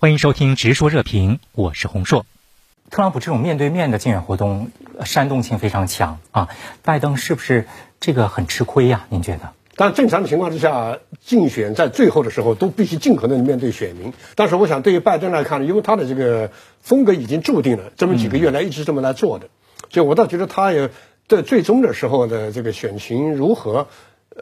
欢迎收听《直说热评》，我是洪硕。特朗普这种面对面的竞选活动，煽动性非常强啊！拜登是不是这个很吃亏呀？您觉得？但正常的情况之下，竞选在最后的时候都必须尽可能面对选民。但是我想，对于拜登来看，因为他的这个风格已经注定了，这么几个月来一直这么来做的，所以我倒觉得他也在最终的时候的这个选情如何。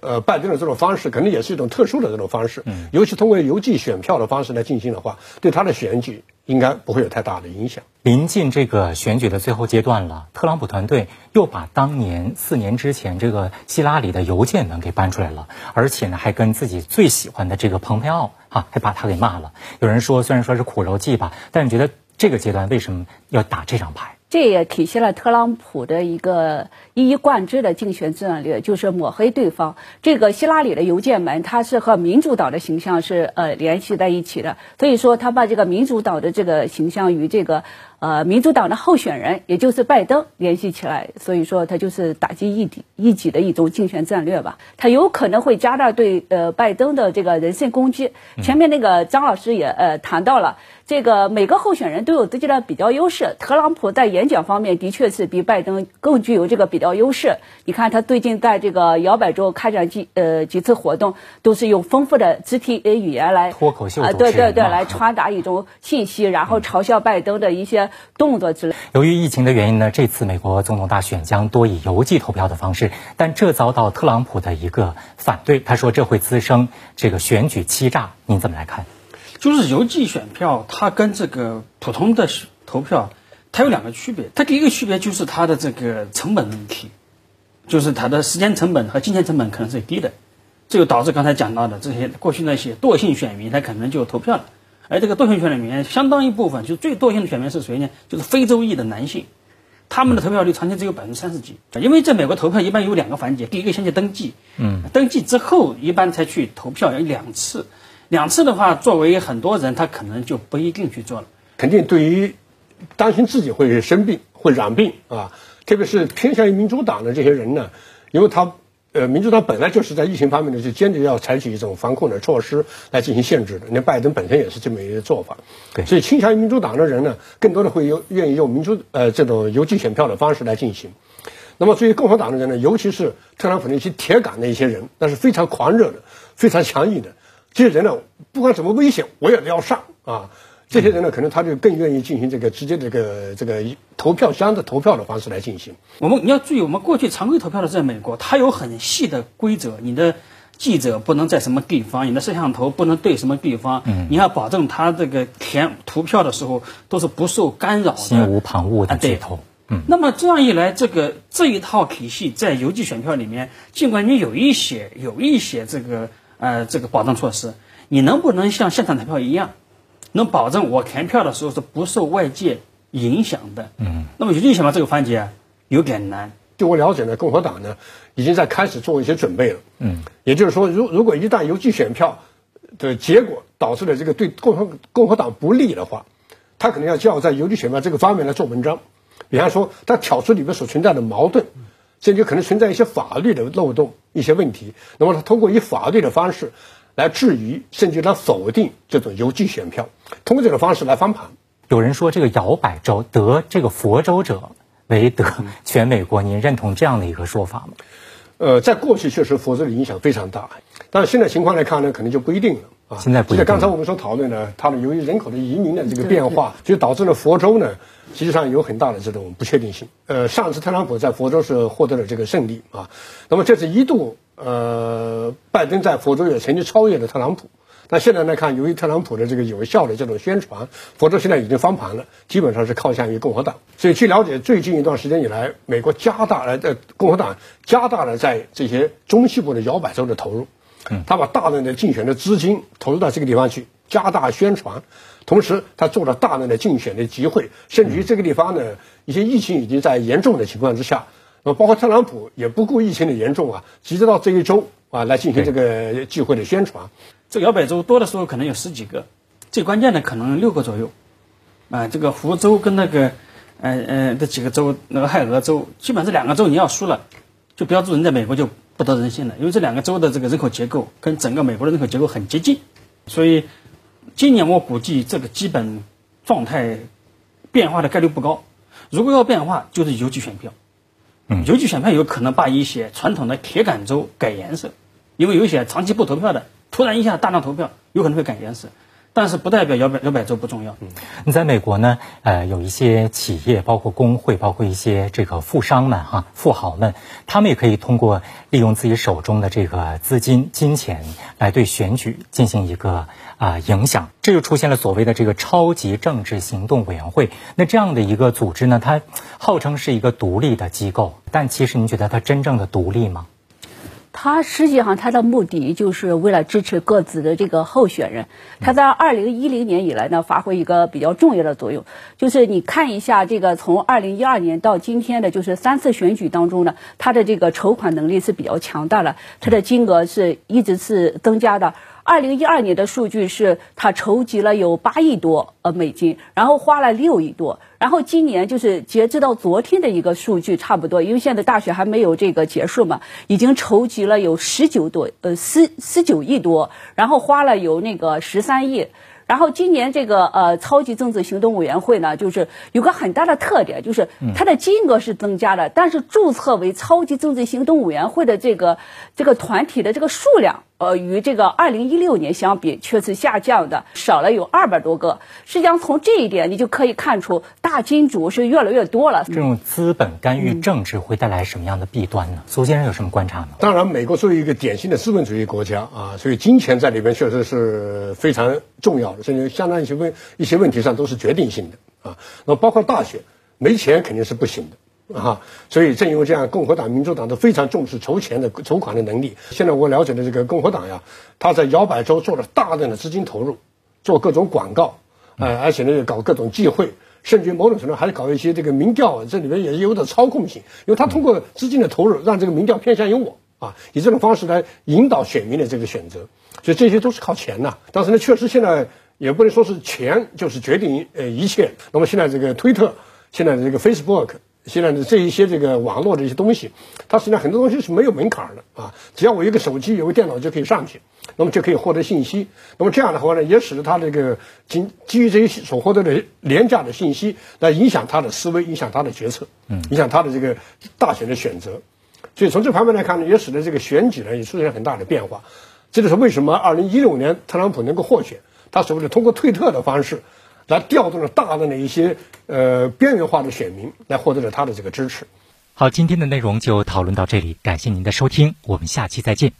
呃，拜登的这种方式肯定也是一种特殊的这种方式，嗯，尤其通过邮寄选票的方式来进行的话，对他的选举应该不会有太大的影响。临近这个选举的最后阶段了，特朗普团队又把当年四年之前这个希拉里的邮件呢给搬出来了，而且呢还跟自己最喜欢的这个蓬佩奥啊，还把他给骂了。有人说，虽然说是苦肉计吧，但你觉得这个阶段为什么要打这张牌？这也体现了特朗普的一个一以贯之的竞选战略，就是抹黑对方。这个希拉里的邮件门，它是和民主党的形象是呃联系在一起的，所以说他把这个民主党的这个形象与这个呃民主党的候选人，也就是拜登联系起来，所以说他就是打击异己异己的一种竞选战略吧。他有可能会加大对呃拜登的这个人身攻击。前面那个张老师也呃谈到了。这个每个候选人都有自己的比较优势。特朗普在演讲方面的确是比拜登更具有这个比较优势。你看他最近在这个摇摆州开展几呃几次活动，都是用丰富的肢体语言来脱口秀啊，对对对，来传达一种信息，然后嘲笑拜登的一些动作之类。由于疫情的原因呢，这次美国总统大选将多以邮寄投票的方式，但这遭到特朗普的一个反对。他说这会滋生这个选举欺诈。您怎么来看？就是邮寄选票，它跟这个普通的投票，它有两个区别。它第一个区别就是它的这个成本问题，就是它的时间成本和金钱成本可能是低的，这就导致刚才讲到的这些过去那些惰性选民，他可能就投票了。而这个惰性选民里面，相当一部分就是最惰性的选民是谁呢？就是非洲裔的男性，他们的投票率常年只有百分之三十几。因为在美国投票一般有两个环节，第一个先去登记，嗯，登记之后一般才去投票，要两次。两次的话，作为很多人，他可能就不一定去做了。肯定对于担心自己会生病、会染病啊，特别是偏向于民主党的这些人呢，因为他呃，民主党本来就是在疫情方面呢，就坚决要采取一种防控的措施来进行限制的。那拜登本身也是这么一个做法，对，所以倾向于民主党的人呢，更多的会有愿意用民主呃这种邮寄选票的方式来进行。那么至于共和党的人呢，尤其是特朗普那些铁杆的一些人，那是非常狂热的、非常强硬的。这些人呢，不管怎么危险，我也要上啊！这些人呢，可能他就更愿意进行这个直接这个这个投票箱的投票的方式来进行。我们你要注意，我们过去常规投票的在美国，它有很细的规则，你的记者不能在什么地方，你的摄像头不能对什么地方，嗯，你要保证他这个填投票的时候都是不受干扰，心无旁骛的对投。嗯，那么这样一来，这个这一套体系在邮寄选票里面，尽管你有一些有一些这个。呃，这个保障措施，你能不能像现场投票一样，能保证我填票的时候是不受外界影响的？嗯，那么邮寄选票这个环节有点难。据我了解呢，共和党呢已经在开始做一些准备了。嗯，也就是说，如如果一旦邮寄选票的结果导致了这个对共和共和党不利的话，他可能要就要在邮寄选票这个方面来做文章，比方说他挑出里面所存在的矛盾。甚至可能存在一些法律的漏洞、一些问题，那么他通过以法律的方式来质疑，甚至来否定这种邮寄选票，通过这种方式来翻盘。有人说，这个摇摆州得这个佛州者为得全美国，您认同这样的一个说法吗？呃，在过去确实佛州的影响非常大，但是现在情况来看呢，可能就不一定了啊。现在不。就刚才我们所讨论呢，它的由于人口的移民的这个变化，就导致了佛州呢。实际上有很大的这种不确定性。呃，上次特朗普在佛州是获得了这个胜利啊，那么这次一度，呃，拜登在佛州也曾经超越了特朗普。但现在来看，由于特朗普的这个有效的这种宣传，佛州现在已经翻盘了，基本上是靠向于共和党。所以据了解，最近一段时间以来，美国加大了呃共和党加大了在这些中西部的摇摆州的投入，他把大量的竞选的资金投入到这个地方去，加大宣传。同时，他做了大量的竞选的集会，甚至于这个地方呢，一些疫情已经在严重的情况之下，那包括特朗普也不顾疫情的严重啊，直接到这一周啊来进行这个聚会的宣传。这摇摆州多的时候可能有十几个，最关键的可能六个左右。啊，这个福州跟那个，呃呃这几个州，那个亥俄州，基本这两个州你要输了，就标注人在美国就不得人心了，因为这两个州的这个人口结构跟整个美国的人口结构很接近，所以。今年我估计这个基本状态变化的概率不高。如果要变化，就是邮寄选票。邮寄选票有可能把一些传统的铁杆州改颜色，因为有一些长期不投票的，突然一下大量投票，有可能会改颜色。但是不代表摇摆摇摆州不重要。嗯你在美国呢？呃，有一些企业，包括工会，包括一些这个富商们哈，富豪们，他们也可以通过利用自己手中的这个资金、金钱来对选举进行一个啊影响。这就出现了所谓的这个超级政治行动委员会。那这样的一个组织呢，它号称是一个独立的机构，但其实您觉得它真正的独立吗？他实际上他的目的就是为了支持各自的这个候选人。他在二零一零年以来呢，发挥一个比较重要的作用，就是你看一下这个从二零一二年到今天的，就是三次选举当中呢，他的这个筹款能力是比较强大的，他的金额是一直是增加的。二零一二年的数据是，他筹集了有八亿多呃美金，然后花了六亿多，然后今年就是截止到昨天的一个数据差不多，因为现在大选还没有这个结束嘛，已经筹集了有十九多呃十十九亿多，然后花了有那个十三亿。然后今年这个呃超级政治行动委员会呢，就是有个很大的特点，就是它的金额是增加的，但是注册为超级政治行动委员会的这个这个团体的这个数量，呃，与这个二零一六年相比却是下降的，少了有二百多个。实际上从这一点你就可以看出，大金主是越来越多了。这种资本干预政治会带来什么样的弊端呢？苏先生有什么观察呢？当然，美国作为一个典型的资本主义国家啊，所以金钱在里边确实是非常重要的。甚至相当一些问一些问题上都是决定性的啊。那包括大学，没钱肯定是不行的啊。所以正因为这样，共和党、民主党都非常重视筹钱的筹款的能力。现在我了解的这个共和党呀，他在摇摆州做了大量的资金投入，做各种广告，呃，而且呢搞各种忌讳，甚至某种程度还搞一些这个民调，这里面也有点操控性，因为他通过资金的投入，让这个民调偏向于我啊，以这种方式来引导选民的这个选择。所以这些都是靠钱呐。但是呢，确实现在。也不能说是钱就是决定呃一切。那么现在这个推特，现在这个 Facebook，现在的这一些这个网络的一些东西，它实际上很多东西是没有门槛的啊，只要我一个手机有个电脑就可以上去，那么就可以获得信息。那么这样的话呢，也使得他这个基基于这些所获得的廉价的信息来影响他的思维，影响他的决策，嗯，影响他的这个大选的选择。所以从这方面来看呢，也使得这个选举呢也出现很大的变化。这就是为什么二零一六年特朗普能够获选。他所谓的通过推特的方式，来调动了大量的一些呃边缘化的选民，来获得了他的这个支持。好，今天的内容就讨论到这里，感谢您的收听，我们下期再见。